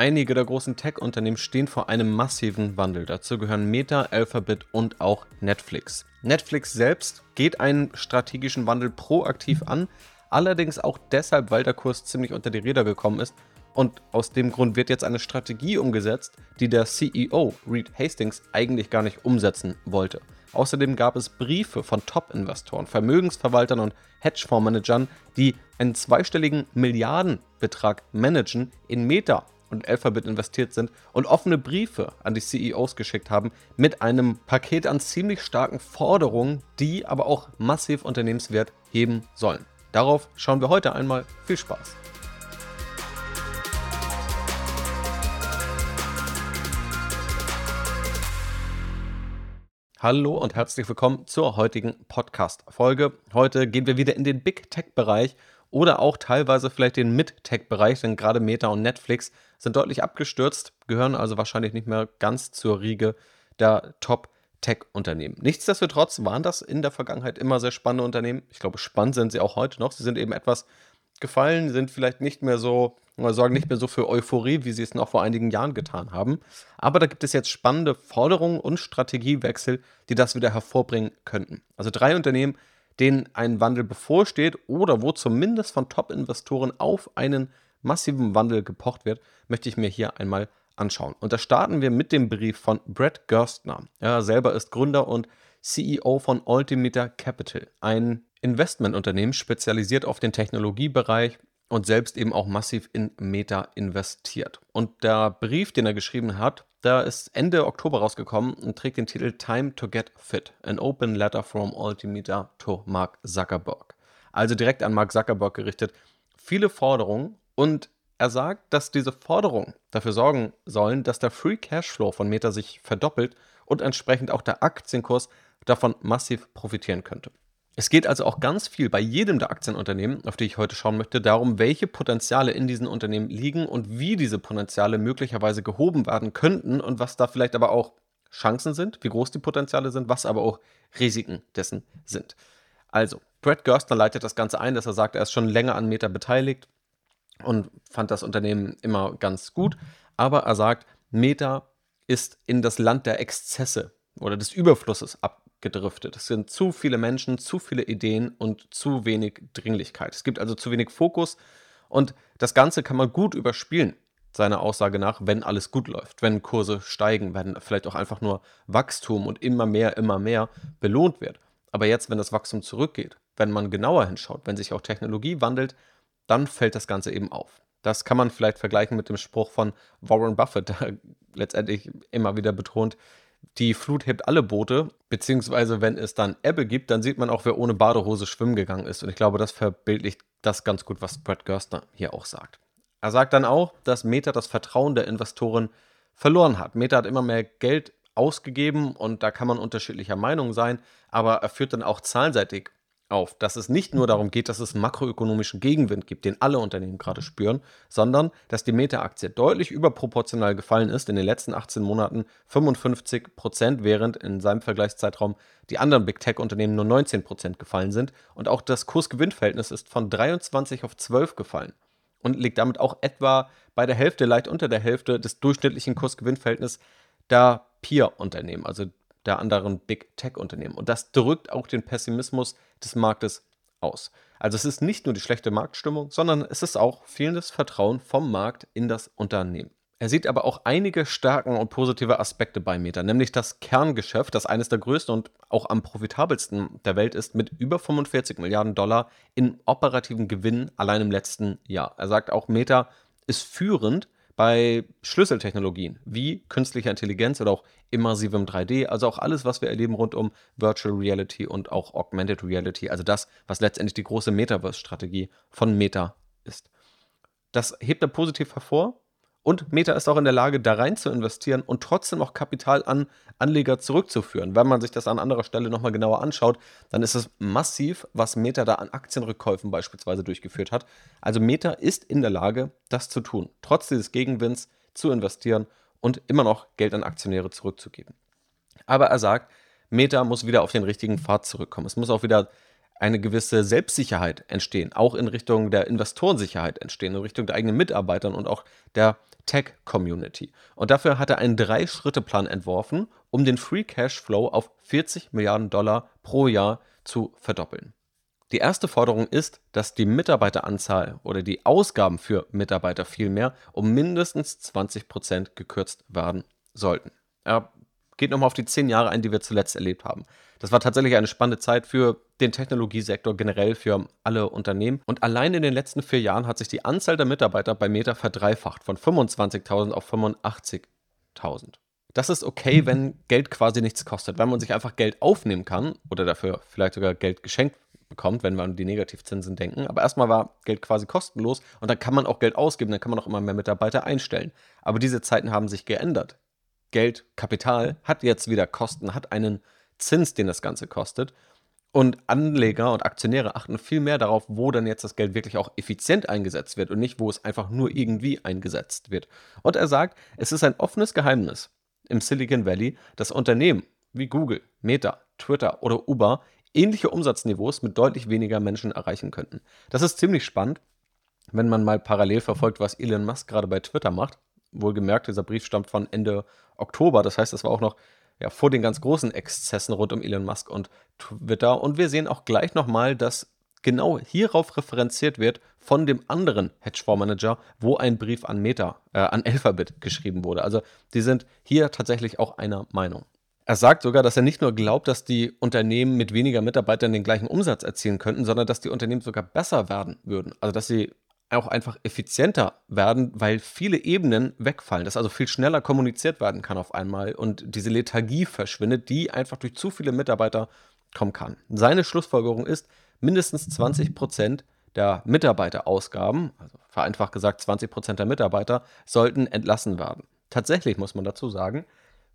Einige der großen Tech-Unternehmen stehen vor einem massiven Wandel. Dazu gehören Meta, Alphabet und auch Netflix. Netflix selbst geht einen strategischen Wandel proaktiv an, allerdings auch deshalb, weil der Kurs ziemlich unter die Räder gekommen ist. Und aus dem Grund wird jetzt eine Strategie umgesetzt, die der CEO Reed Hastings eigentlich gar nicht umsetzen wollte. Außerdem gab es Briefe von Top-Investoren, Vermögensverwaltern und Hedgefondsmanagern, die einen zweistelligen Milliardenbetrag managen, in Meta und Alphabet investiert sind und offene Briefe an die CEOs geschickt haben mit einem Paket an ziemlich starken Forderungen, die aber auch massiv Unternehmenswert heben sollen. Darauf schauen wir heute einmal. Viel Spaß! Hallo und herzlich willkommen zur heutigen Podcast-Folge. Heute gehen wir wieder in den Big Tech-Bereich oder auch teilweise vielleicht den Mid-Tech-Bereich, denn gerade Meta und Netflix sind deutlich abgestürzt, gehören also wahrscheinlich nicht mehr ganz zur Riege der Top-Tech-Unternehmen. Nichtsdestotrotz waren das in der Vergangenheit immer sehr spannende Unternehmen. Ich glaube, spannend sind sie auch heute noch. Sie sind eben etwas gefallen, sind vielleicht nicht mehr so, sorgen nicht mehr so für Euphorie, wie sie es noch vor einigen Jahren getan haben. Aber da gibt es jetzt spannende Forderungen und Strategiewechsel, die das wieder hervorbringen könnten. Also drei Unternehmen, denen ein Wandel bevorsteht oder wo zumindest von Top-Investoren auf einen massiven Wandel gepocht wird, möchte ich mir hier einmal anschauen. Und da starten wir mit dem Brief von Brett Gerstner. Er selber ist Gründer und CEO von Altimeter Capital, ein Investmentunternehmen spezialisiert auf den Technologiebereich und selbst eben auch massiv in Meta investiert. Und der Brief, den er geschrieben hat, der ist Ende Oktober rausgekommen und trägt den Titel Time to Get Fit, an Open Letter from Altimeter to Mark Zuckerberg. Also direkt an Mark Zuckerberg gerichtet. Viele Forderungen und er sagt, dass diese Forderungen dafür sorgen sollen, dass der Free Cashflow von Meta sich verdoppelt und entsprechend auch der Aktienkurs davon massiv profitieren könnte. Es geht also auch ganz viel bei jedem der Aktienunternehmen, auf die ich heute schauen möchte, darum, welche Potenziale in diesen Unternehmen liegen und wie diese Potenziale möglicherweise gehoben werden könnten und was da vielleicht aber auch Chancen sind, wie groß die Potenziale sind, was aber auch Risiken dessen sind. Also, Brad Gerstner leitet das Ganze ein, dass er sagt, er ist schon länger an Meta beteiligt und fand das Unternehmen immer ganz gut, aber er sagt, Meta ist in das Land der Exzesse oder des Überflusses abgedriftet. Es sind zu viele Menschen, zu viele Ideen und zu wenig Dringlichkeit. Es gibt also zu wenig Fokus und das Ganze kann man gut überspielen, seiner Aussage nach, wenn alles gut läuft, wenn Kurse steigen, wenn vielleicht auch einfach nur Wachstum und immer mehr, immer mehr belohnt wird. Aber jetzt, wenn das Wachstum zurückgeht, wenn man genauer hinschaut, wenn sich auch Technologie wandelt, dann fällt das Ganze eben auf. Das kann man vielleicht vergleichen mit dem Spruch von Warren Buffett, der letztendlich immer wieder betont, die Flut hebt alle Boote, beziehungsweise wenn es dann Ebbe gibt, dann sieht man auch, wer ohne Badehose schwimmen gegangen ist. Und ich glaube, das verbildlicht das ganz gut, was Brad Gerstner hier auch sagt. Er sagt dann auch, dass Meta das Vertrauen der Investoren verloren hat. Meta hat immer mehr Geld ausgegeben und da kann man unterschiedlicher Meinung sein, aber er führt dann auch zahlenseitig auf, dass es nicht nur darum geht, dass es makroökonomischen Gegenwind gibt, den alle Unternehmen gerade spüren, sondern dass die Meta-Aktie deutlich überproportional gefallen ist in den letzten 18 Monaten 55 Prozent, während in seinem Vergleichszeitraum die anderen Big Tech-Unternehmen nur 19 Prozent gefallen sind. Und auch das Kurs-Gewinn-Verhältnis ist von 23 auf 12 gefallen und liegt damit auch etwa bei der Hälfte, leicht unter der Hälfte des durchschnittlichen Kurs-Gewinn-Verhältnisses der Peer-Unternehmen, also der anderen Big Tech-Unternehmen. Und das drückt auch den Pessimismus des Marktes aus. Also es ist nicht nur die schlechte Marktstimmung, sondern es ist auch fehlendes Vertrauen vom Markt in das Unternehmen. Er sieht aber auch einige Stärken und positive Aspekte bei Meta, nämlich das Kerngeschäft, das eines der größten und auch am profitabelsten der Welt ist, mit über 45 Milliarden Dollar in operativen Gewinn allein im letzten Jahr. Er sagt auch, Meta ist führend bei Schlüsseltechnologien wie künstlicher Intelligenz oder auch immersivem 3D, also auch alles, was wir erleben rund um Virtual Reality und auch Augmented Reality, also das, was letztendlich die große Metaverse-Strategie von Meta ist. Das hebt er positiv hervor und Meta ist auch in der Lage, da rein zu investieren und trotzdem auch Kapital an Anleger zurückzuführen. Wenn man sich das an anderer Stelle nochmal genauer anschaut, dann ist es massiv, was Meta da an Aktienrückkäufen beispielsweise durchgeführt hat. Also Meta ist in der Lage, das zu tun, trotz dieses Gegenwinds zu investieren und immer noch Geld an Aktionäre zurückzugeben. Aber er sagt, Meta muss wieder auf den richtigen Pfad zurückkommen. Es muss auch wieder eine gewisse Selbstsicherheit entstehen, auch in Richtung der Investorensicherheit entstehen, in Richtung der eigenen Mitarbeitern und auch der Tech-Community. Und dafür hat er einen Drei-Schritte-Plan entworfen, um den Free Cash Flow auf 40 Milliarden Dollar pro Jahr zu verdoppeln. Die erste Forderung ist, dass die Mitarbeiteranzahl oder die Ausgaben für Mitarbeiter vielmehr um mindestens 20 Prozent gekürzt werden sollten. Er geht nochmal auf die zehn Jahre ein, die wir zuletzt erlebt haben. Das war tatsächlich eine spannende Zeit für den Technologiesektor generell, für alle Unternehmen. Und allein in den letzten vier Jahren hat sich die Anzahl der Mitarbeiter bei Meta verdreifacht, von 25.000 auf 85.000. Das ist okay, wenn Geld quasi nichts kostet, wenn man sich einfach Geld aufnehmen kann oder dafür vielleicht sogar Geld geschenkt bekommt, wenn wir an die Negativzinsen denken. Aber erstmal war Geld quasi kostenlos und dann kann man auch Geld ausgeben, dann kann man auch immer mehr Mitarbeiter einstellen. Aber diese Zeiten haben sich geändert. Geld, Kapital hat jetzt wieder Kosten, hat einen Zins, den das Ganze kostet. Und Anleger und Aktionäre achten viel mehr darauf, wo dann jetzt das Geld wirklich auch effizient eingesetzt wird und nicht, wo es einfach nur irgendwie eingesetzt wird. Und er sagt, es ist ein offenes Geheimnis im Silicon Valley, dass Unternehmen wie Google, Meta, Twitter oder Uber ähnliche Umsatzniveaus mit deutlich weniger Menschen erreichen könnten. Das ist ziemlich spannend, wenn man mal parallel verfolgt, was Elon Musk gerade bei Twitter macht. Wohlgemerkt, dieser Brief stammt von Ende Oktober, das heißt, das war auch noch ja, vor den ganz großen Exzessen rund um Elon Musk und Twitter. Und wir sehen auch gleich nochmal, dass genau hierauf referenziert wird von dem anderen Hedgefondsmanager, wo ein Brief an Meta, äh, an Alphabet geschrieben wurde. Also die sind hier tatsächlich auch einer Meinung. Er sagt sogar, dass er nicht nur glaubt, dass die Unternehmen mit weniger Mitarbeitern den gleichen Umsatz erzielen könnten, sondern dass die Unternehmen sogar besser werden würden. Also dass sie auch einfach effizienter werden, weil viele Ebenen wegfallen, dass also viel schneller kommuniziert werden kann auf einmal und diese Lethargie verschwindet, die einfach durch zu viele Mitarbeiter kommen kann. Seine Schlussfolgerung ist, mindestens 20 Prozent der Mitarbeiterausgaben, also vereinfacht gesagt 20 Prozent der Mitarbeiter, sollten entlassen werden. Tatsächlich muss man dazu sagen,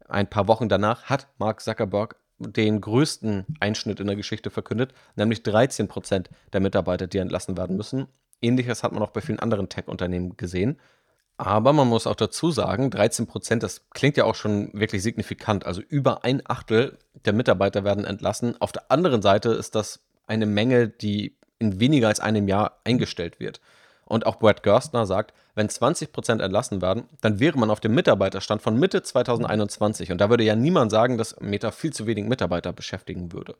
ein paar Wochen danach hat Mark Zuckerberg den größten Einschnitt in der Geschichte verkündet, nämlich 13 Prozent der Mitarbeiter, die entlassen werden müssen. Ähnliches hat man auch bei vielen anderen Tech-Unternehmen gesehen. Aber man muss auch dazu sagen, 13 Prozent, das klingt ja auch schon wirklich signifikant. Also über ein Achtel der Mitarbeiter werden entlassen. Auf der anderen Seite ist das eine Menge, die in weniger als einem Jahr eingestellt wird. Und auch Brad Gerstner sagt, wenn 20% entlassen werden, dann wäre man auf dem Mitarbeiterstand von Mitte 2021. Und da würde ja niemand sagen, dass Meta viel zu wenig Mitarbeiter beschäftigen würde.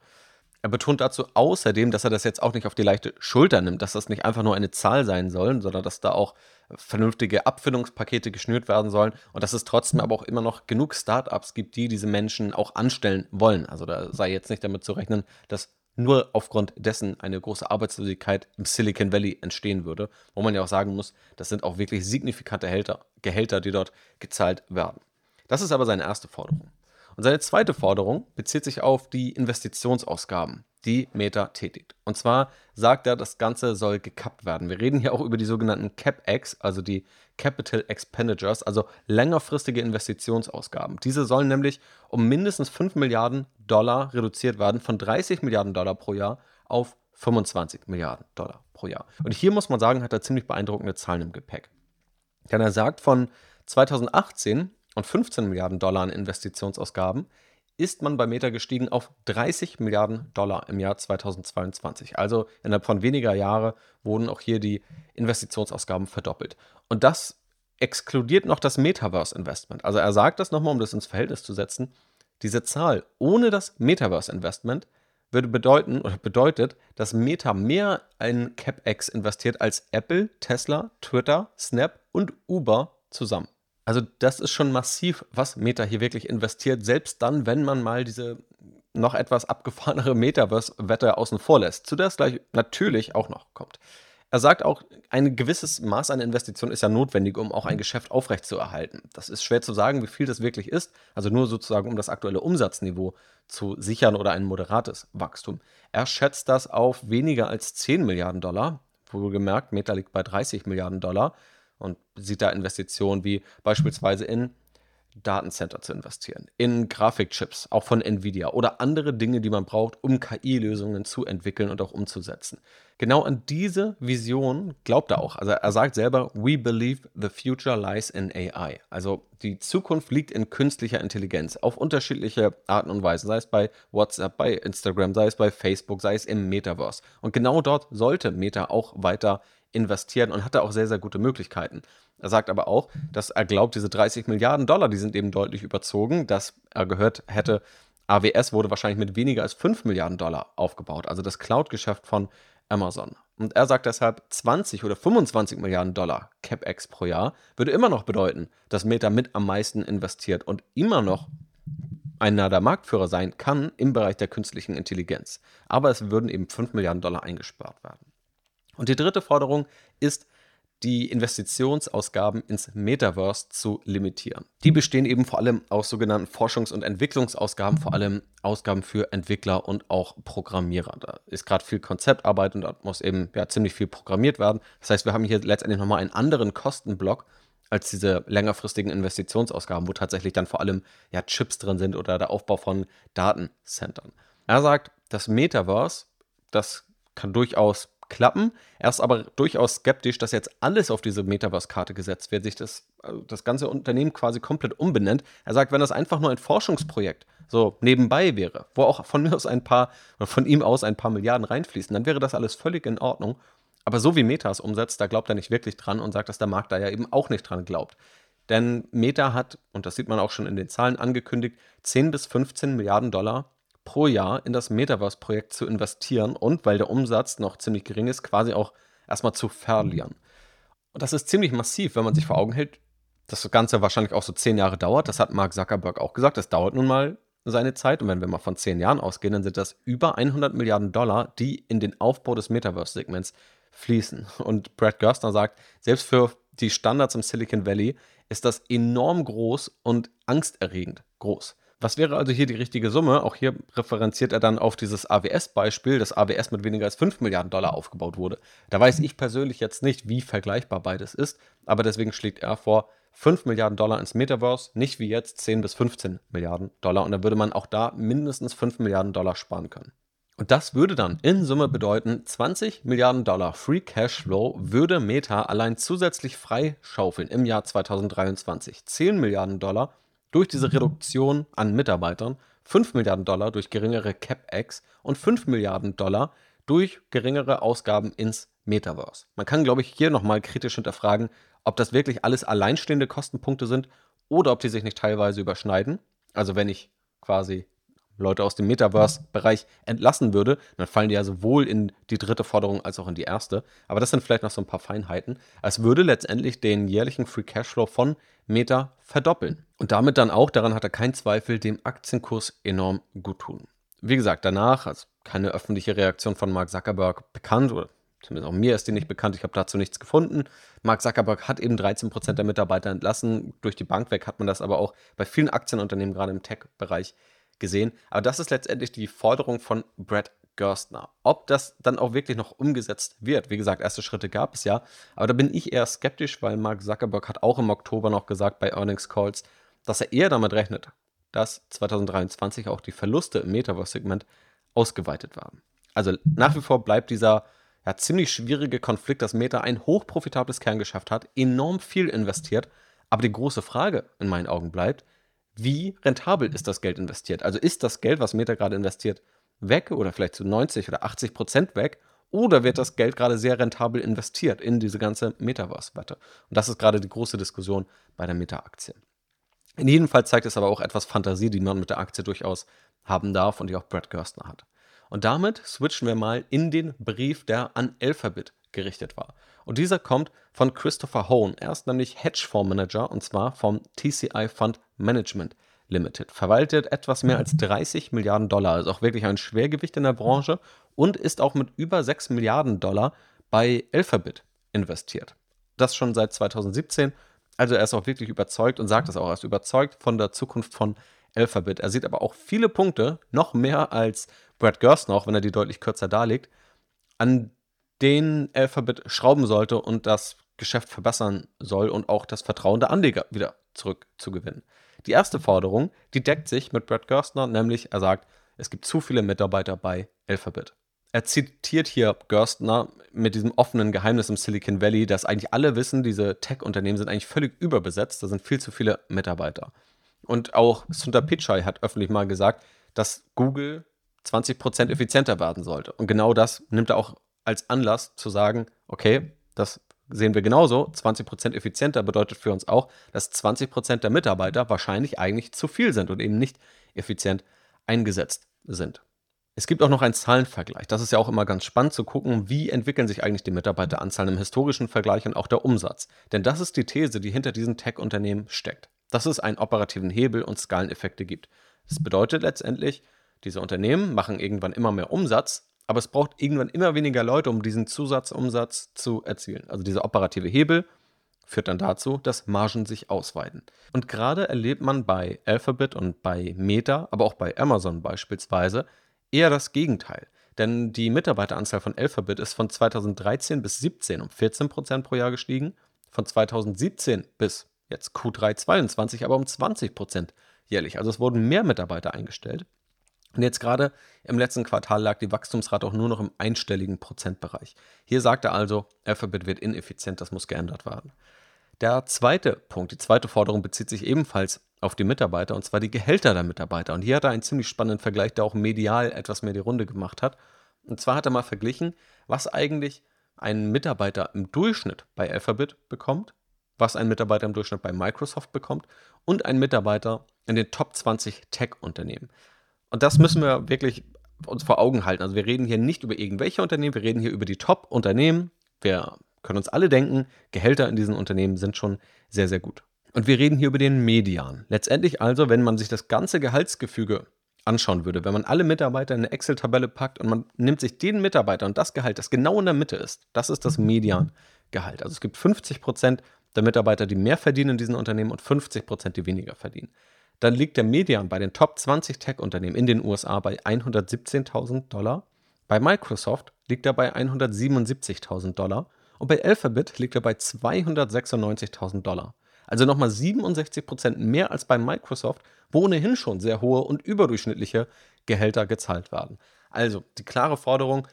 Er betont dazu außerdem, dass er das jetzt auch nicht auf die leichte Schulter nimmt, dass das nicht einfach nur eine Zahl sein soll, sondern dass da auch vernünftige Abfindungspakete geschnürt werden sollen und dass es trotzdem aber auch immer noch genug Startups gibt, die diese Menschen auch anstellen wollen. Also da sei jetzt nicht damit zu rechnen, dass nur aufgrund dessen eine große Arbeitslosigkeit im Silicon Valley entstehen würde, wo man ja auch sagen muss, das sind auch wirklich signifikante Gehälter, die dort gezahlt werden. Das ist aber seine erste Forderung. Und seine zweite Forderung bezieht sich auf die Investitionsausgaben, die Meta tätigt. Und zwar sagt er, das Ganze soll gekappt werden. Wir reden hier auch über die sogenannten CapEx, also die Capital Expenditures, also längerfristige Investitionsausgaben. Diese sollen nämlich um mindestens 5 Milliarden Dollar reduziert werden, von 30 Milliarden Dollar pro Jahr auf 25 Milliarden Dollar pro Jahr. Und hier muss man sagen, hat er ziemlich beeindruckende Zahlen im Gepäck. Denn er sagt, von 2018 und 15 Milliarden Dollar an Investitionsausgaben ist man bei Meta gestiegen auf 30 Milliarden Dollar im Jahr 2022. Also innerhalb von weniger Jahren wurden auch hier die Investitionsausgaben verdoppelt. Und das exkludiert noch das Metaverse-Investment. Also er sagt das nochmal, um das ins Verhältnis zu setzen. Diese Zahl ohne das Metaverse-Investment würde bedeuten oder bedeutet, dass Meta mehr in CapEx investiert als Apple, Tesla, Twitter, Snap und Uber zusammen. Also das ist schon massiv, was Meta hier wirklich investiert, selbst dann, wenn man mal diese noch etwas abgefahrenere Metaverse-Wette außen vor lässt, zu der es gleich natürlich auch noch kommt. Er sagt auch, ein gewisses Maß an Investition ist ja notwendig, um auch ein Geschäft aufrechtzuerhalten. Das ist schwer zu sagen, wie viel das wirklich ist, also nur sozusagen, um das aktuelle Umsatzniveau zu sichern oder ein moderates Wachstum. Er schätzt das auf weniger als 10 Milliarden Dollar, wohlgemerkt, Meta liegt bei 30 Milliarden Dollar und sieht da Investitionen wie beispielsweise in Datencenter zu investieren, in Grafikchips, auch von Nvidia oder andere Dinge, die man braucht, um KI-Lösungen zu entwickeln und auch umzusetzen. Genau an diese Vision glaubt er auch. Also er sagt selber, we believe the future lies in AI. Also die Zukunft liegt in künstlicher Intelligenz auf unterschiedliche Arten und Weisen, sei es bei WhatsApp, bei Instagram, sei es bei Facebook, sei es im Metaverse. Und genau dort sollte Meta auch weiter investieren und hatte auch sehr, sehr gute Möglichkeiten. Er sagt aber auch, dass er glaubt, diese 30 Milliarden Dollar, die sind eben deutlich überzogen, dass er gehört hätte, AWS wurde wahrscheinlich mit weniger als 5 Milliarden Dollar aufgebaut, also das Cloud-Geschäft von Amazon. Und er sagt deshalb, 20 oder 25 Milliarden Dollar CapEx pro Jahr würde immer noch bedeuten, dass Meta mit am meisten investiert und immer noch einer der Marktführer sein kann im Bereich der künstlichen Intelligenz. Aber es würden eben 5 Milliarden Dollar eingespart werden. Und die dritte Forderung ist, die Investitionsausgaben ins Metaverse zu limitieren. Die bestehen eben vor allem aus sogenannten Forschungs- und Entwicklungsausgaben, vor allem Ausgaben für Entwickler und auch Programmierer. Da ist gerade viel Konzeptarbeit und da muss eben ja, ziemlich viel programmiert werden. Das heißt, wir haben hier letztendlich nochmal einen anderen Kostenblock als diese längerfristigen Investitionsausgaben, wo tatsächlich dann vor allem ja, Chips drin sind oder der Aufbau von Datencentern. Er sagt, das Metaverse, das kann durchaus klappen. Er ist aber durchaus skeptisch, dass jetzt alles auf diese Metaverse-Karte gesetzt wird, sich das, also das ganze Unternehmen quasi komplett umbenennt. Er sagt, wenn das einfach nur ein Forschungsprojekt so nebenbei wäre, wo auch von mir aus ein paar oder von ihm aus ein paar Milliarden reinfließen, dann wäre das alles völlig in Ordnung. Aber so wie Meta es umsetzt, da glaubt er nicht wirklich dran und sagt, dass der Markt da ja eben auch nicht dran glaubt. Denn Meta hat, und das sieht man auch schon in den Zahlen angekündigt, 10 bis 15 Milliarden Dollar pro Jahr in das Metaverse-Projekt zu investieren und, weil der Umsatz noch ziemlich gering ist, quasi auch erstmal zu verlieren. Und das ist ziemlich massiv, wenn man sich vor Augen hält, dass das Ganze wahrscheinlich auch so zehn Jahre dauert. Das hat Mark Zuckerberg auch gesagt. Das dauert nun mal seine Zeit. Und wenn wir mal von zehn Jahren ausgehen, dann sind das über 100 Milliarden Dollar, die in den Aufbau des Metaverse-Segments fließen. Und Brad Gerstner sagt, selbst für die Standards im Silicon Valley ist das enorm groß und angsterregend groß. Was wäre also hier die richtige Summe? Auch hier referenziert er dann auf dieses AWS-Beispiel, dass AWS mit weniger als 5 Milliarden Dollar aufgebaut wurde. Da weiß ich persönlich jetzt nicht, wie vergleichbar beides ist, aber deswegen schlägt er vor, 5 Milliarden Dollar ins Metaverse, nicht wie jetzt 10 bis 15 Milliarden Dollar. Und dann würde man auch da mindestens 5 Milliarden Dollar sparen können. Und das würde dann in Summe bedeuten, 20 Milliarden Dollar Free Cash Flow würde Meta allein zusätzlich freischaufeln im Jahr 2023. 10 Milliarden Dollar durch diese Reduktion an Mitarbeitern 5 Milliarden Dollar durch geringere CapEx und 5 Milliarden Dollar durch geringere Ausgaben ins Metaverse. Man kann, glaube ich, hier nochmal kritisch hinterfragen, ob das wirklich alles alleinstehende Kostenpunkte sind oder ob die sich nicht teilweise überschneiden. Also wenn ich quasi Leute aus dem Metaverse-Bereich entlassen würde, dann fallen die ja sowohl in die dritte Forderung als auch in die erste. Aber das sind vielleicht noch so ein paar Feinheiten. Es würde letztendlich den jährlichen Free Cashflow von Meta verdoppeln. Und damit dann auch, daran hat er keinen Zweifel, dem Aktienkurs enorm gut tun. Wie gesagt, danach, also keine öffentliche Reaktion von Mark Zuckerberg bekannt, oder zumindest auch mir ist die nicht bekannt, ich habe dazu nichts gefunden. Mark Zuckerberg hat eben 13% der Mitarbeiter entlassen. Durch die Bank weg hat man das aber auch bei vielen Aktienunternehmen, gerade im Tech-Bereich, gesehen. Aber das ist letztendlich die Forderung von Brad Gerstner. Ob das dann auch wirklich noch umgesetzt wird, wie gesagt, erste Schritte gab es ja, aber da bin ich eher skeptisch, weil Mark Zuckerberg hat auch im Oktober noch gesagt bei Earnings Calls, dass er eher damit rechnet, dass 2023 auch die Verluste im Metaverse-Segment ausgeweitet werden. Also nach wie vor bleibt dieser ja, ziemlich schwierige Konflikt, dass Meta ein hochprofitables Kerngeschäft hat, enorm viel investiert, aber die große Frage in meinen Augen bleibt, wie rentabel ist das Geld investiert? Also ist das Geld, was Meta gerade investiert, weg oder vielleicht zu 90 oder 80 Prozent weg? Oder wird das Geld gerade sehr rentabel investiert in diese ganze Metaverse-Wette? Und das ist gerade die große Diskussion bei der Meta-Aktie. In jedem Fall zeigt es aber auch etwas Fantasie, die man mit der Aktie durchaus haben darf und die auch Brad Gerstner hat. Und damit switchen wir mal in den Brief, der an Alphabet gerichtet war. Und dieser kommt von Christopher Hone. Er ist nämlich Hedgefondsmanager und zwar vom TCI Fund Management Limited. Verwaltet etwas mehr als 30 Milliarden Dollar, also auch wirklich ein Schwergewicht in der Branche und ist auch mit über 6 Milliarden Dollar bei Alphabet investiert. Das schon seit 2017. Also er ist auch wirklich überzeugt und sagt es auch, er ist überzeugt von der Zukunft von Alphabet. Er sieht aber auch viele Punkte, noch mehr als Brad Gerstner, auch wenn er die deutlich kürzer darlegt, an den Alphabet schrauben sollte und das Geschäft verbessern soll und auch das Vertrauen der Anleger wieder zurückzugewinnen. Die erste Forderung, die deckt sich mit Brad Gerstner, nämlich er sagt, es gibt zu viele Mitarbeiter bei Alphabet. Er zitiert hier Gerstner mit diesem offenen Geheimnis im Silicon Valley, dass eigentlich alle wissen, diese Tech-Unternehmen sind eigentlich völlig überbesetzt, da sind viel zu viele Mitarbeiter. Und auch Sundar Pichai hat öffentlich mal gesagt, dass Google 20% effizienter werden sollte. Und genau das nimmt er auch als Anlass zu sagen, okay, Das sehen wir genauso. 20% effizienter bedeutet für uns auch, dass 20% der Mitarbeiter wahrscheinlich eigentlich zu viel sind und eben nicht effizient eingesetzt sind. Es gibt auch noch einen Zahlenvergleich. Das ist ja auch immer ganz spannend zu gucken, wie entwickeln sich eigentlich die Mitarbeiteranzahlen im historischen Vergleich und auch der Umsatz. Denn das ist die These, die hinter diesen Tech-Unternehmen steckt. Dass es einen operativen Hebel und Skaleneffekte gibt. Das bedeutet letztendlich, diese Unternehmen machen irgendwann immer mehr Umsatz, aber es braucht irgendwann immer weniger Leute, um diesen Zusatzumsatz zu erzielen. Also dieser operative Hebel führt dann dazu, dass Margen sich ausweiten. Und gerade erlebt man bei Alphabet und bei Meta, aber auch bei Amazon beispielsweise, eher das Gegenteil. Denn die Mitarbeiteranzahl von Alphabet ist von 2013 bis 2017 um 14 Prozent pro Jahr gestiegen, von 2017 bis jetzt Q3 22 aber um 20 Prozent jährlich. Also es wurden mehr Mitarbeiter eingestellt. Und jetzt gerade im letzten Quartal lag die Wachstumsrate auch nur noch im einstelligen Prozentbereich. Hier sagt er also, Alphabet wird ineffizient, das muss geändert werden. Der zweite Punkt, die zweite Forderung bezieht sich ebenfalls auf die Mitarbeiter, und zwar die Gehälter der Mitarbeiter. Und hier hat er einen ziemlich spannenden Vergleich, der auch medial etwas mehr die Runde gemacht hat. Und zwar hat er mal verglichen, was eigentlich ein Mitarbeiter im Durchschnitt bei Alphabet bekommt, was ein Mitarbeiter im Durchschnitt bei Microsoft bekommt und ein Mitarbeiter in den Top 20 Tech-Unternehmen. Und das müssen wir wirklich uns vor Augen halten. Also wir reden hier nicht über irgendwelche Unternehmen, wir reden hier über die Top-Unternehmen. Wir können uns alle denken, Gehälter in diesen Unternehmen sind schon sehr, sehr gut. Und wir reden hier über den Median. Letztendlich also, wenn man sich das ganze Gehaltsgefüge anschauen würde, wenn man alle Mitarbeiter in eine Excel-Tabelle packt und man nimmt sich den Mitarbeiter und das Gehalt, das genau in der Mitte ist, das ist das Median-Gehalt. Also es gibt 50 Prozent der Mitarbeiter, die mehr verdienen in diesen Unternehmen und 50 Prozent, die weniger verdienen. Dann liegt der Median bei den Top 20 Tech-Unternehmen in den USA bei 117.000 Dollar. Bei Microsoft liegt er bei 177.000 Dollar und bei Alphabet liegt er bei 296.000 Dollar. Also nochmal 67 Prozent mehr als bei Microsoft, wo ohnehin schon sehr hohe und überdurchschnittliche Gehälter gezahlt werden. Also die klare Forderung,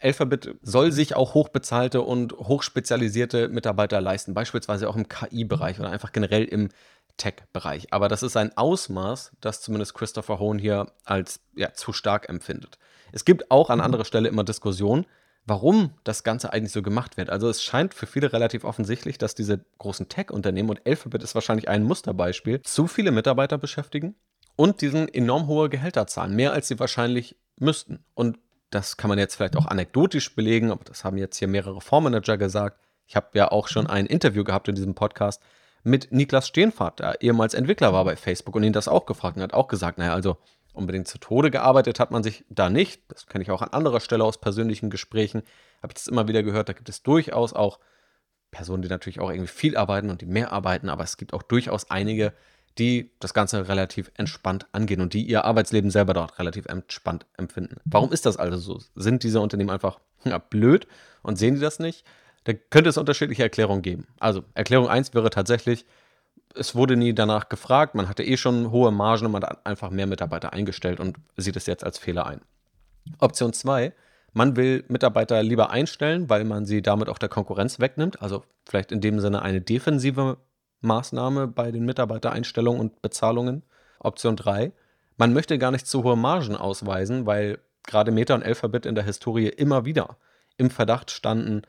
Alphabet soll sich auch hochbezahlte und hochspezialisierte Mitarbeiter leisten, beispielsweise auch im KI-Bereich oder einfach generell im Tech-Bereich. Aber das ist ein Ausmaß, das zumindest Christopher Hohn hier als ja, zu stark empfindet. Es gibt auch an anderer Stelle immer Diskussionen, warum das Ganze eigentlich so gemacht wird. Also es scheint für viele relativ offensichtlich, dass diese großen Tech-Unternehmen, und Alphabet ist wahrscheinlich ein Musterbeispiel, zu viele Mitarbeiter beschäftigen und diesen enorm hohe Gehälter zahlen, mehr als sie wahrscheinlich müssten. Und das kann man jetzt vielleicht auch anekdotisch belegen, aber das haben jetzt hier mehrere Fondsmanager gesagt. Ich habe ja auch schon ein Interview gehabt in diesem Podcast mit Niklas Steenfahrt, der ehemals Entwickler war bei Facebook und ihn das auch gefragt und hat auch gesagt, naja, also unbedingt zu Tode gearbeitet hat man sich da nicht. Das kenne ich auch an anderer Stelle aus persönlichen Gesprächen. Habe ich das immer wieder gehört. Da gibt es durchaus auch Personen, die natürlich auch irgendwie viel arbeiten und die mehr arbeiten, aber es gibt auch durchaus einige, die das Ganze relativ entspannt angehen und die ihr Arbeitsleben selber dort relativ entspannt empfinden. Warum ist das also so? Sind diese Unternehmen einfach ja, blöd und sehen die das nicht? Da könnte es unterschiedliche Erklärungen geben. Also Erklärung 1 wäre tatsächlich, es wurde nie danach gefragt, man hatte eh schon hohe Margen und man hat einfach mehr Mitarbeiter eingestellt und sieht es jetzt als Fehler ein. Option 2, man will Mitarbeiter lieber einstellen, weil man sie damit auch der Konkurrenz wegnimmt. Also vielleicht in dem Sinne eine defensive Maßnahme bei den Mitarbeitereinstellungen und Bezahlungen. Option 3, man möchte gar nicht zu hohe Margen ausweisen, weil gerade Meta und Alphabet in der Historie immer wieder im Verdacht standen,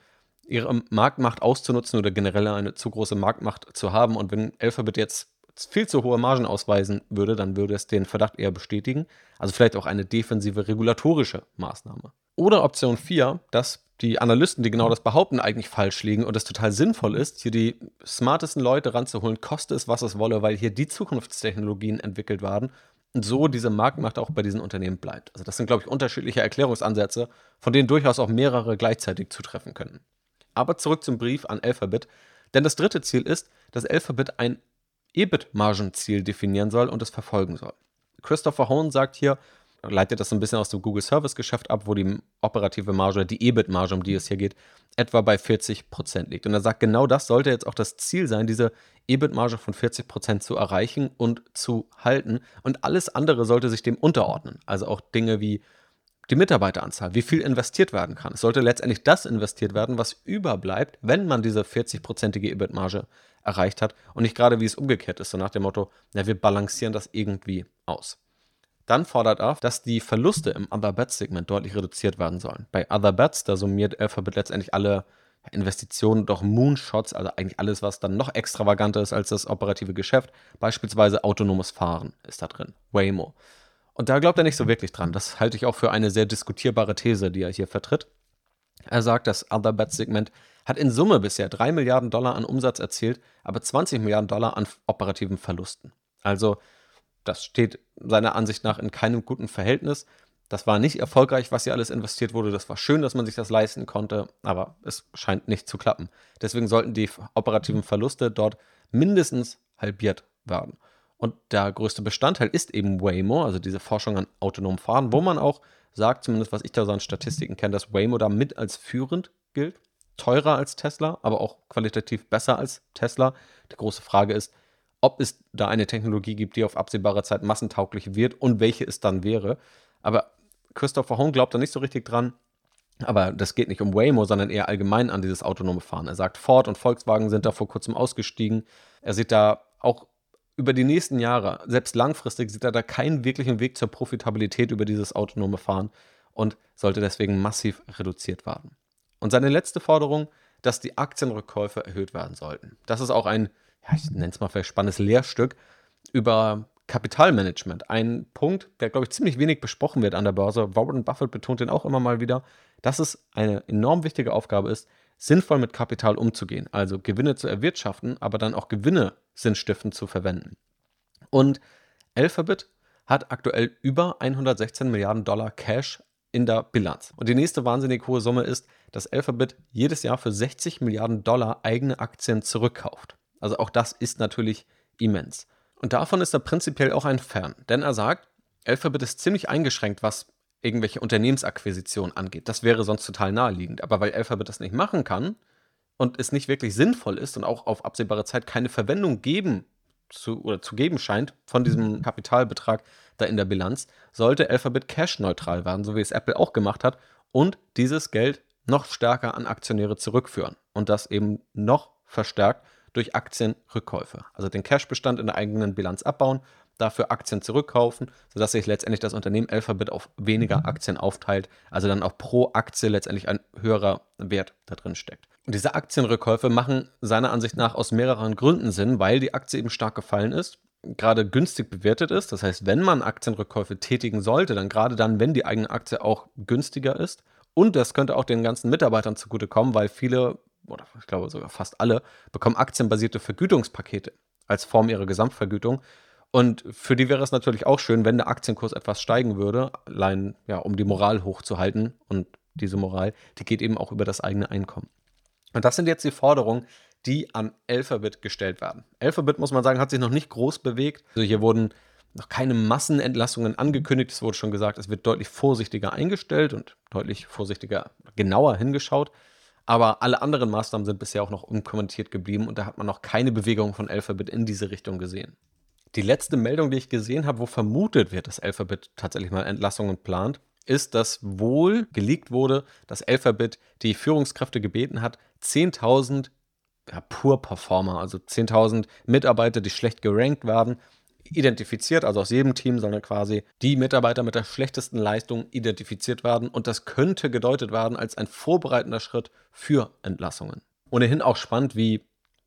ihre Marktmacht auszunutzen oder generell eine zu große Marktmacht zu haben. Und wenn Alphabet jetzt viel zu hohe Margen ausweisen würde, dann würde es den Verdacht eher bestätigen. Also vielleicht auch eine defensive regulatorische Maßnahme. Oder Option 4, dass die Analysten, die genau das behaupten, eigentlich falsch liegen und es total sinnvoll ist, hier die smartesten Leute ranzuholen, koste es, was es wolle, weil hier die Zukunftstechnologien entwickelt werden und so diese Marktmacht auch bei diesen Unternehmen bleibt. Also das sind, glaube ich, unterschiedliche Erklärungsansätze, von denen durchaus auch mehrere gleichzeitig zutreffen können. Aber zurück zum Brief an Alphabet. Denn das dritte Ziel ist, dass Alphabet ein EBIT-Margenziel definieren soll und es verfolgen soll. Christopher Hohn sagt hier, leitet das so ein bisschen aus dem Google Service Geschäft ab, wo die operative Marge, die EBIT-Marge, um die es hier geht, etwa bei 40% liegt. Und er sagt, genau das sollte jetzt auch das Ziel sein, diese EBIT-Marge von 40% zu erreichen und zu halten. Und alles andere sollte sich dem unterordnen. Also auch Dinge wie die Mitarbeiteranzahl, wie viel investiert werden kann. Es sollte letztendlich das investiert werden, was überbleibt, wenn man diese 40-prozentige EBIT-Marge erreicht hat und nicht gerade wie es umgekehrt ist, so nach dem Motto, na, wir balancieren das irgendwie aus. Dann fordert er, dass die Verluste im Other Bets Segment deutlich reduziert werden sollen. Bei Other Bets, da summiert Alphabet letztendlich alle Investitionen, doch Moonshots, also eigentlich alles, was dann noch extravaganter ist als das operative Geschäft. Beispielsweise autonomes Fahren ist da drin, Waymo. Und da glaubt er nicht so wirklich dran. Das halte ich auch für eine sehr diskutierbare These, die er hier vertritt. Er sagt, das Other Bet Segment hat in Summe bisher 3 Milliarden Dollar an Umsatz erzielt, aber 20 Milliarden Dollar an operativen Verlusten. Also, das steht seiner Ansicht nach in keinem guten Verhältnis. Das war nicht erfolgreich, was hier alles investiert wurde. Das war schön, dass man sich das leisten konnte, aber es scheint nicht zu klappen. Deswegen sollten die operativen Verluste dort mindestens halbiert werden. Und der größte Bestandteil ist eben Waymo, also diese Forschung an autonomem Fahren, wo man auch sagt, zumindest was ich da so an Statistiken kenne, dass Waymo da mit als führend gilt. Teurer als Tesla, aber auch qualitativ besser als Tesla. Die große Frage ist, ob es da eine Technologie gibt, die auf absehbare Zeit massentauglich wird und welche es dann wäre. Aber Christopher Hone glaubt da nicht so richtig dran. Aber das geht nicht um Waymo, sondern eher allgemein an dieses autonome Fahren. Er sagt, Ford und Volkswagen sind da vor kurzem ausgestiegen. Er sieht da auch über die nächsten Jahre, selbst langfristig, sieht er da keinen wirklichen Weg zur Profitabilität über dieses autonome Fahren und sollte deswegen massiv reduziert werden. Und seine letzte Forderung, dass die Aktienrückkäufe erhöht werden sollten. Das ist auch ein, ja, ich nenne es mal vielleicht spannendes Lehrstück über Kapitalmanagement. Ein Punkt, der, glaube ich, ziemlich wenig besprochen wird an der Börse. Warren Buffett betont den auch immer mal wieder, dass es eine enorm wichtige Aufgabe ist, sinnvoll mit Kapital umzugehen, also Gewinne zu erwirtschaften, aber dann auch Gewinne sinnstiftend zu verwenden. Und Alphabet hat aktuell über 116 Milliarden Dollar Cash in der Bilanz. Und die nächste wahnsinnig hohe Summe ist, dass Alphabet jedes Jahr für 60 Milliarden Dollar eigene Aktien zurückkauft. Also auch das ist natürlich immens. Und davon ist er prinzipiell auch ein Fan, denn er sagt, Alphabet ist ziemlich eingeschränkt, was irgendwelche Unternehmensakquisitionen angeht. Das wäre sonst total naheliegend. Aber weil Alphabet das nicht machen kann und es nicht wirklich sinnvoll ist und auch auf absehbare Zeit keine Verwendung geben zu, oder zu geben scheint von diesem Kapitalbetrag da in der Bilanz, sollte Alphabet cash-neutral werden, so wie es Apple auch gemacht hat, und dieses Geld noch stärker an Aktionäre zurückführen und das eben noch verstärkt durch Aktienrückkäufe. Also den Cashbestand in der eigenen Bilanz abbauen dafür Aktien zurückkaufen, sodass sich letztendlich das Unternehmen Alphabet auf weniger mhm. Aktien aufteilt, also dann auch pro Aktie letztendlich ein höherer Wert da drin steckt. Und diese Aktienrückkäufe machen seiner Ansicht nach aus mehreren Gründen Sinn, weil die Aktie eben stark gefallen ist, gerade günstig bewertet ist. Das heißt, wenn man Aktienrückkäufe tätigen sollte, dann gerade dann, wenn die eigene Aktie auch günstiger ist. Und das könnte auch den ganzen Mitarbeitern zugutekommen, weil viele, oder ich glaube sogar fast alle, bekommen aktienbasierte Vergütungspakete als Form ihrer Gesamtvergütung. Und für die wäre es natürlich auch schön, wenn der Aktienkurs etwas steigen würde, allein ja, um die Moral hochzuhalten. Und diese Moral, die geht eben auch über das eigene Einkommen. Und das sind jetzt die Forderungen, die an Alphabet gestellt werden. Alphabet, muss man sagen, hat sich noch nicht groß bewegt. Also hier wurden noch keine Massenentlassungen angekündigt. Es wurde schon gesagt, es wird deutlich vorsichtiger eingestellt und deutlich vorsichtiger, genauer hingeschaut. Aber alle anderen Maßnahmen sind bisher auch noch unkommentiert geblieben und da hat man noch keine Bewegung von Alphabet in diese Richtung gesehen. Die letzte Meldung, die ich gesehen habe, wo vermutet wird, dass Alphabet tatsächlich mal Entlassungen plant, ist, dass wohl geleakt wurde, dass Alphabet die Führungskräfte gebeten hat, 10.000 ja, Pur-Performer, also 10.000 Mitarbeiter, die schlecht gerankt werden, identifiziert, also aus jedem Team sollen quasi die Mitarbeiter mit der schlechtesten Leistung identifiziert werden und das könnte gedeutet werden als ein vorbereitender Schritt für Entlassungen. Ohnehin auch spannend, wie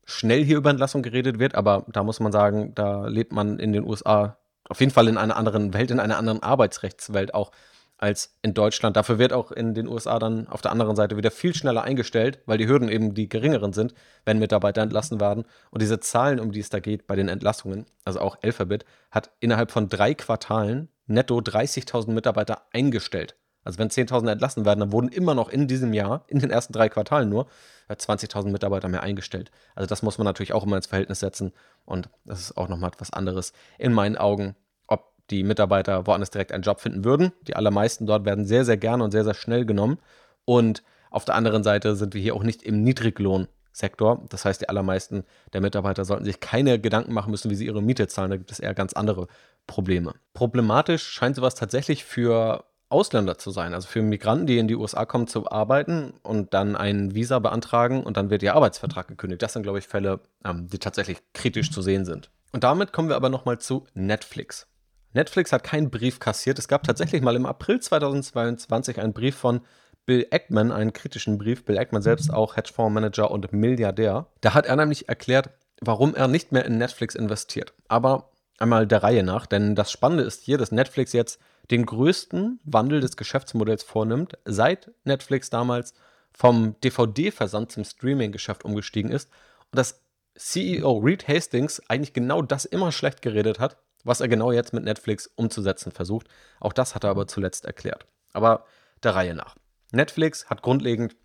schnell hier über Entlassung geredet wird, aber da muss man sagen, da lebt man in den USA auf jeden Fall in einer anderen Welt, in einer anderen Arbeitsrechtswelt auch als in Deutschland. Dafür wird auch in den USA dann auf der anderen Seite wieder viel schneller eingestellt, weil die Hürden eben die geringeren sind, wenn Mitarbeiter entlassen werden. Und diese Zahlen, um die es da geht bei den Entlassungen, also auch Alphabet, hat innerhalb von drei Quartalen netto 30.000 Mitarbeiter eingestellt. Also wenn 10.000 entlassen werden, dann wurden immer noch in diesem Jahr, in den ersten drei Quartalen nur, 20.000 Mitarbeiter mehr eingestellt. Also das muss man natürlich auch immer ins Verhältnis setzen und das ist auch nochmal etwas anderes in meinen Augen, ob die Mitarbeiter woanders direkt einen Job finden würden. Die allermeisten dort werden sehr, sehr gerne und sehr, sehr schnell genommen und auf der anderen Seite sind wir hier auch nicht im Niedriglohn Sektor. Das heißt, die allermeisten der Mitarbeiter sollten sich keine Gedanken machen müssen, wie sie ihre Miete zahlen. Da gibt es eher ganz andere Probleme. Problematisch scheint sowas tatsächlich für Ausländer zu sein, also für Migranten, die in die USA kommen zu arbeiten und dann ein Visa beantragen und dann wird ihr Arbeitsvertrag gekündigt. Das sind, glaube ich, Fälle, ähm, die tatsächlich kritisch zu sehen sind. Und damit kommen wir aber nochmal zu Netflix. Netflix hat keinen Brief kassiert. Es gab tatsächlich mal im April 2022 einen Brief von Bill Eggman einen kritischen Brief. Bill Eggman selbst auch Hedgefondsmanager und Milliardär. Da hat er nämlich erklärt, warum er nicht mehr in Netflix investiert. Aber einmal der Reihe nach, denn das Spannende ist hier, dass Netflix jetzt den größten Wandel des Geschäftsmodells vornimmt, seit Netflix damals vom DVD-Versand zum Streaming-Geschäft umgestiegen ist und dass CEO Reed Hastings eigentlich genau das immer schlecht geredet hat, was er genau jetzt mit Netflix umzusetzen versucht. Auch das hat er aber zuletzt erklärt. Aber der Reihe nach. Netflix hat grundlegend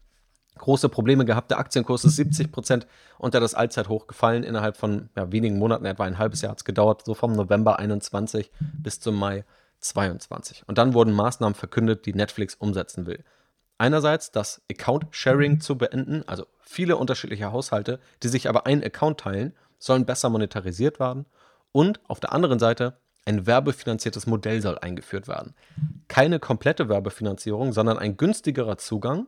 große Probleme gehabt. Der Aktienkurs ist 70 Prozent unter das Allzeithoch gefallen. Innerhalb von ja, wenigen Monaten, etwa ein halbes Jahr hat es gedauert, so vom November 21 bis zum Mai 22. Und dann wurden Maßnahmen verkündet, die Netflix umsetzen will. Einerseits das Account-Sharing zu beenden, also viele unterschiedliche Haushalte, die sich aber einen Account teilen, sollen besser monetarisiert werden. Und auf der anderen Seite ein werbefinanziertes Modell soll eingeführt werden. Keine komplette Werbefinanzierung, sondern ein günstigerer Zugang.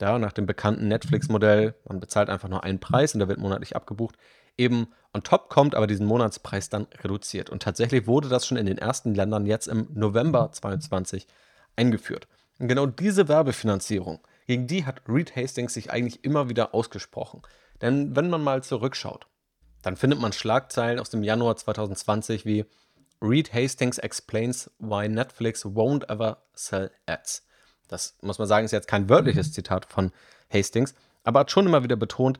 Ja, nach dem bekannten Netflix-Modell, man bezahlt einfach nur einen Preis und der wird monatlich abgebucht. Eben on top kommt aber diesen Monatspreis dann reduziert. Und tatsächlich wurde das schon in den ersten Ländern jetzt im November 2022 eingeführt. Und genau diese Werbefinanzierung, gegen die hat Reed Hastings sich eigentlich immer wieder ausgesprochen. Denn wenn man mal zurückschaut, dann findet man Schlagzeilen aus dem Januar 2020 wie Reed Hastings explains why Netflix won't ever sell ads. Das muss man sagen, ist jetzt kein wörtliches Zitat von Hastings, aber hat schon immer wieder betont,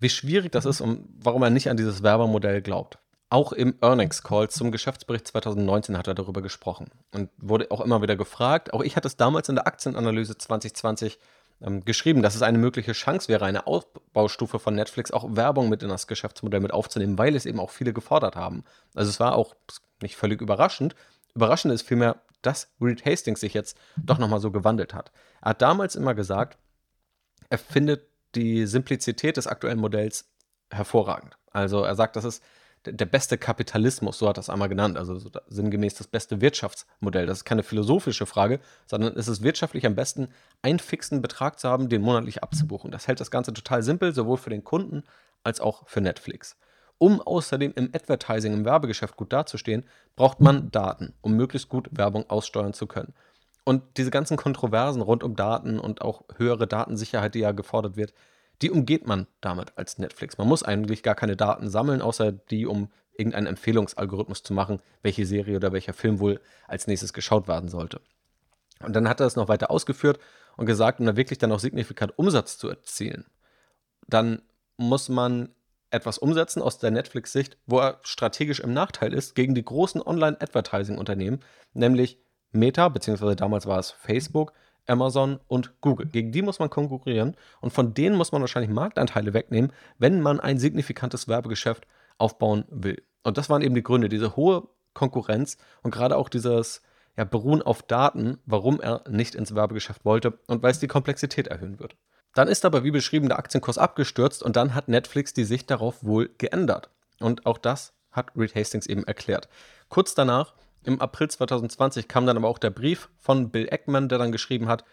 wie schwierig das ist und warum er nicht an dieses Werbemodell glaubt. Auch im Earnings Call zum Geschäftsbericht 2019 hat er darüber gesprochen und wurde auch immer wieder gefragt. Auch ich hatte es damals in der Aktienanalyse 2020 ähm, geschrieben, dass es eine mögliche Chance wäre, eine Ausbaustufe von Netflix auch Werbung mit in das Geschäftsmodell mit aufzunehmen, weil es eben auch viele gefordert haben. Also es war auch nicht völlig überraschend. Überraschend ist vielmehr, dass Reed Hastings sich jetzt doch nochmal so gewandelt hat. Er hat damals immer gesagt, er findet die Simplizität des aktuellen Modells hervorragend. Also er sagt, das ist der beste Kapitalismus, so hat er es einmal genannt, also so sinngemäß das beste Wirtschaftsmodell. Das ist keine philosophische Frage, sondern es ist wirtschaftlich am besten, einen fixen Betrag zu haben, den monatlich abzubuchen. Das hält das Ganze total simpel, sowohl für den Kunden als auch für Netflix. Um außerdem im Advertising, im Werbegeschäft gut dazustehen, braucht man Daten, um möglichst gut Werbung aussteuern zu können. Und diese ganzen Kontroversen rund um Daten und auch höhere Datensicherheit, die ja gefordert wird, die umgeht man damit als Netflix. Man muss eigentlich gar keine Daten sammeln, außer die, um irgendeinen Empfehlungsalgorithmus zu machen, welche Serie oder welcher Film wohl als nächstes geschaut werden sollte. Und dann hat er es noch weiter ausgeführt und gesagt, um da wirklich dann auch signifikant Umsatz zu erzielen, dann muss man etwas umsetzen aus der Netflix-Sicht, wo er strategisch im Nachteil ist gegen die großen Online-Advertising-Unternehmen, nämlich Meta, beziehungsweise damals war es Facebook, Amazon und Google. Gegen die muss man konkurrieren und von denen muss man wahrscheinlich Marktanteile wegnehmen, wenn man ein signifikantes Werbegeschäft aufbauen will. Und das waren eben die Gründe, diese hohe Konkurrenz und gerade auch dieses ja, Beruhen auf Daten, warum er nicht ins Werbegeschäft wollte und weil es die Komplexität erhöhen wird. Dann ist aber, wie beschrieben, der Aktienkurs abgestürzt und dann hat Netflix die Sicht darauf wohl geändert. Und auch das hat Reed Hastings eben erklärt. Kurz danach im April 2020 kam dann aber auch der Brief von Bill Eckman, der dann geschrieben hat,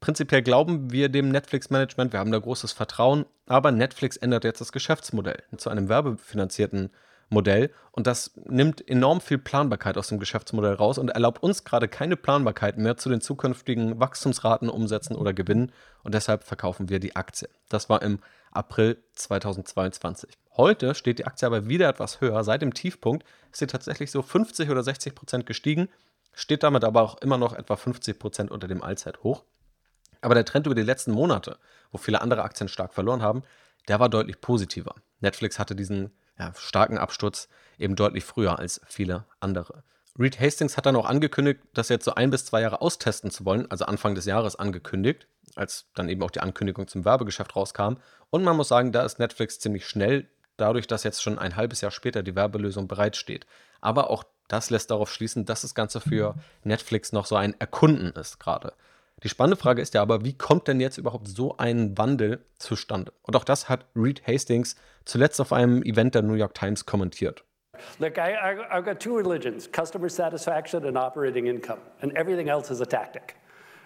prinzipiell glauben wir dem Netflix-Management, wir haben da großes Vertrauen, aber Netflix ändert jetzt das Geschäftsmodell zu einem werbefinanzierten Modell und das nimmt enorm viel Planbarkeit aus dem Geschäftsmodell raus und erlaubt uns gerade keine Planbarkeit mehr zu den zukünftigen Wachstumsraten, Umsätzen oder Gewinnen und deshalb verkaufen wir die Aktie. Das war im April 2022. Heute steht die Aktie aber wieder etwas höher. Seit dem Tiefpunkt ist sie tatsächlich so 50 oder 60 Prozent gestiegen, steht damit aber auch immer noch etwa 50 Prozent unter dem Allzeithoch. Aber der Trend über die letzten Monate, wo viele andere Aktien stark verloren haben, der war deutlich positiver. Netflix hatte diesen ja, starken Absturz eben deutlich früher als viele andere. Reed Hastings hat dann auch angekündigt, das jetzt so ein bis zwei Jahre austesten zu wollen, also Anfang des Jahres angekündigt, als dann eben auch die Ankündigung zum Werbegeschäft rauskam. Und man muss sagen, da ist Netflix ziemlich schnell, dadurch, dass jetzt schon ein halbes Jahr später die Werbelösung bereitsteht. Aber auch das lässt darauf schließen, dass das Ganze für Netflix noch so ein Erkunden ist gerade. Die spannende Frage ist ja aber, wie kommt denn jetzt überhaupt so ein Wandel zustande? Und auch das hat Reed Hastings zuletzt auf einem Event der New York Times kommentiert. Look, I, I've got two religions customer satisfaction and operating income, and everything else is a tactic.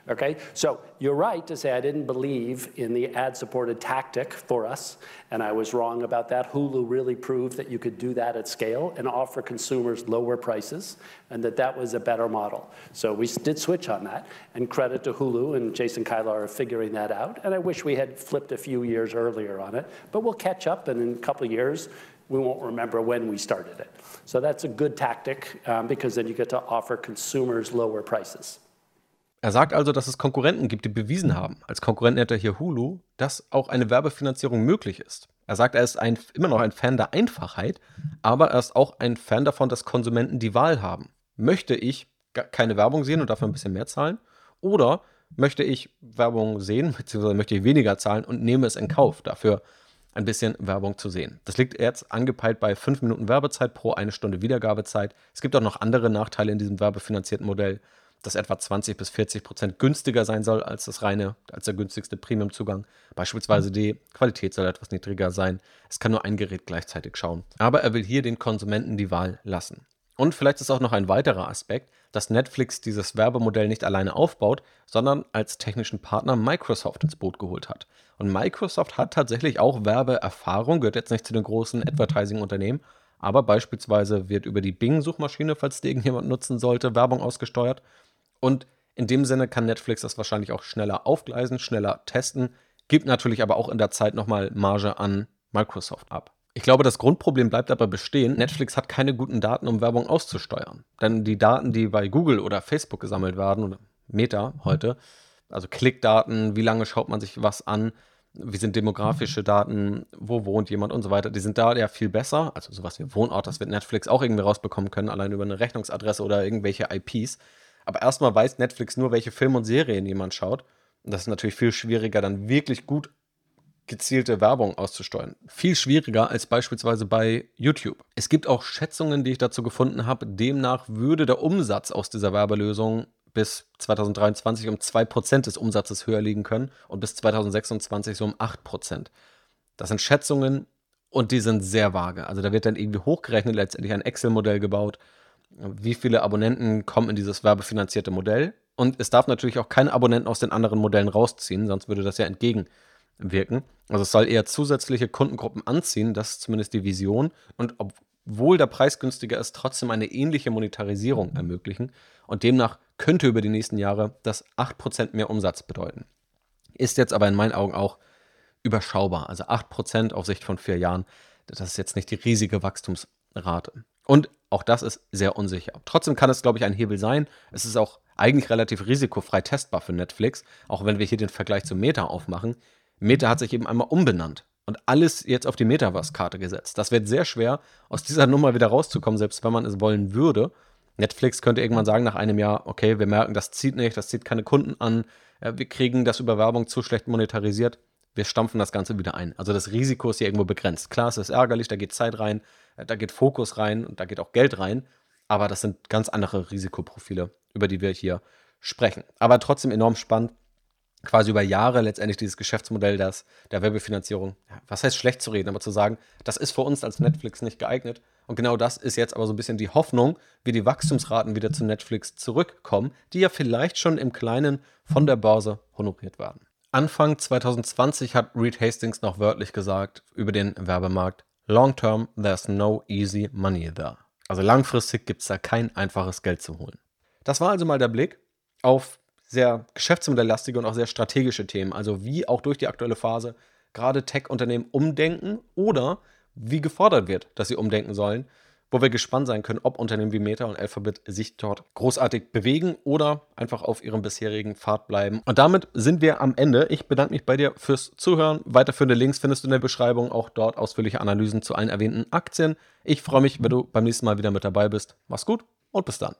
Okay, so you're right to say I didn't believe in the ad supported tactic for us, and I was wrong about that. Hulu really proved that you could do that at scale and offer consumers lower prices, and that that was a better model. So we did switch on that, and credit to Hulu and Jason Kylar are figuring that out. And I wish we had flipped a few years earlier on it, but we'll catch up, and in a couple of years, we won't remember when we started it. So that's a good tactic um, because then you get to offer consumers lower prices. Er sagt also, dass es Konkurrenten gibt, die bewiesen haben, als Konkurrent nennt er hier Hulu, dass auch eine Werbefinanzierung möglich ist. Er sagt, er ist ein, immer noch ein Fan der Einfachheit, aber er ist auch ein Fan davon, dass Konsumenten die Wahl haben. Möchte ich keine Werbung sehen und dafür ein bisschen mehr zahlen? Oder möchte ich Werbung sehen, beziehungsweise möchte ich weniger zahlen und nehme es in Kauf, dafür ein bisschen Werbung zu sehen. Das liegt jetzt angepeilt bei 5 Minuten Werbezeit pro eine Stunde Wiedergabezeit. Es gibt auch noch andere Nachteile in diesem werbefinanzierten Modell das etwa 20 bis 40 Prozent günstiger sein soll als das reine, als der günstigste Premium-Zugang. Beispielsweise die Qualität soll etwas niedriger sein. Es kann nur ein Gerät gleichzeitig schauen. Aber er will hier den Konsumenten die Wahl lassen. Und vielleicht ist auch noch ein weiterer Aspekt, dass Netflix dieses Werbemodell nicht alleine aufbaut, sondern als technischen Partner Microsoft ins Boot geholt hat. Und Microsoft hat tatsächlich auch Werbeerfahrung, gehört jetzt nicht zu den großen Advertising-Unternehmen, aber beispielsweise wird über die Bing-Suchmaschine, falls die irgendjemand nutzen sollte, Werbung ausgesteuert. Und in dem Sinne kann Netflix das wahrscheinlich auch schneller aufgleisen, schneller testen, gibt natürlich aber auch in der Zeit nochmal Marge an Microsoft ab. Ich glaube, das Grundproblem bleibt aber bestehen. Netflix hat keine guten Daten, um Werbung auszusteuern. Denn die Daten, die bei Google oder Facebook gesammelt werden, oder Meta heute, also Klickdaten, wie lange schaut man sich was an, wie sind demografische Daten, wo wohnt jemand und so weiter, die sind da ja viel besser. Also sowas wie Wohnort, das wird Netflix auch irgendwie rausbekommen können, allein über eine Rechnungsadresse oder irgendwelche IPs. Aber erstmal weiß Netflix nur, welche Filme und Serien jemand schaut. Und das ist natürlich viel schwieriger, dann wirklich gut gezielte Werbung auszusteuern. Viel schwieriger als beispielsweise bei YouTube. Es gibt auch Schätzungen, die ich dazu gefunden habe. Demnach würde der Umsatz aus dieser Werbelösung bis 2023 um 2% des Umsatzes höher liegen können und bis 2026 so um 8%. Das sind Schätzungen und die sind sehr vage. Also da wird dann irgendwie hochgerechnet, letztendlich ein Excel-Modell gebaut wie viele Abonnenten kommen in dieses werbefinanzierte Modell. Und es darf natürlich auch keine Abonnenten aus den anderen Modellen rausziehen, sonst würde das ja entgegenwirken. Also es soll eher zusätzliche Kundengruppen anziehen, das ist zumindest die Vision. Und obwohl der Preis günstiger ist, trotzdem eine ähnliche Monetarisierung ermöglichen. Und demnach könnte über die nächsten Jahre das 8% mehr Umsatz bedeuten. Ist jetzt aber in meinen Augen auch überschaubar. Also 8% auf Sicht von vier Jahren, das ist jetzt nicht die riesige Wachstumsrate. Und auch das ist sehr unsicher. Trotzdem kann es, glaube ich, ein Hebel sein. Es ist auch eigentlich relativ risikofrei testbar für Netflix, auch wenn wir hier den Vergleich zu Meta aufmachen. Meta hat sich eben einmal umbenannt und alles jetzt auf die Metaverse-Karte gesetzt. Das wird sehr schwer, aus dieser Nummer wieder rauszukommen, selbst wenn man es wollen würde. Netflix könnte irgendwann sagen nach einem Jahr, okay, wir merken, das zieht nicht, das zieht keine Kunden an, wir kriegen das über Werbung zu schlecht monetarisiert, wir stampfen das Ganze wieder ein. Also das Risiko ist hier irgendwo begrenzt. Klar, es ist ärgerlich, da geht Zeit rein, äh, da geht Fokus rein und da geht auch Geld rein. Aber das sind ganz andere Risikoprofile, über die wir hier sprechen. Aber trotzdem enorm spannend. Quasi über Jahre letztendlich dieses Geschäftsmodell das, der Werbefinanzierung, was heißt schlecht zu reden, aber zu sagen, das ist für uns als Netflix nicht geeignet. Und genau das ist jetzt aber so ein bisschen die Hoffnung, wie die Wachstumsraten wieder zu Netflix zurückkommen, die ja vielleicht schon im Kleinen von der Börse honoriert werden. Anfang 2020 hat Reed Hastings noch wörtlich gesagt über den Werbemarkt, Long term, there's no easy money there. Also langfristig gibt es da kein einfaches Geld zu holen. Das war also mal der Blick auf sehr geschäftsmodelllastige und auch sehr strategische Themen. Also wie auch durch die aktuelle Phase gerade Tech-Unternehmen umdenken oder wie gefordert wird, dass sie umdenken sollen wo wir gespannt sein können, ob Unternehmen wie Meta und Alphabet sich dort großartig bewegen oder einfach auf ihrem bisherigen Pfad bleiben. Und damit sind wir am Ende. Ich bedanke mich bei dir fürs Zuhören. Weiterführende Links findest du in der Beschreibung, auch dort ausführliche Analysen zu allen erwähnten Aktien. Ich freue mich, wenn du beim nächsten Mal wieder mit dabei bist. Mach's gut und bis dann.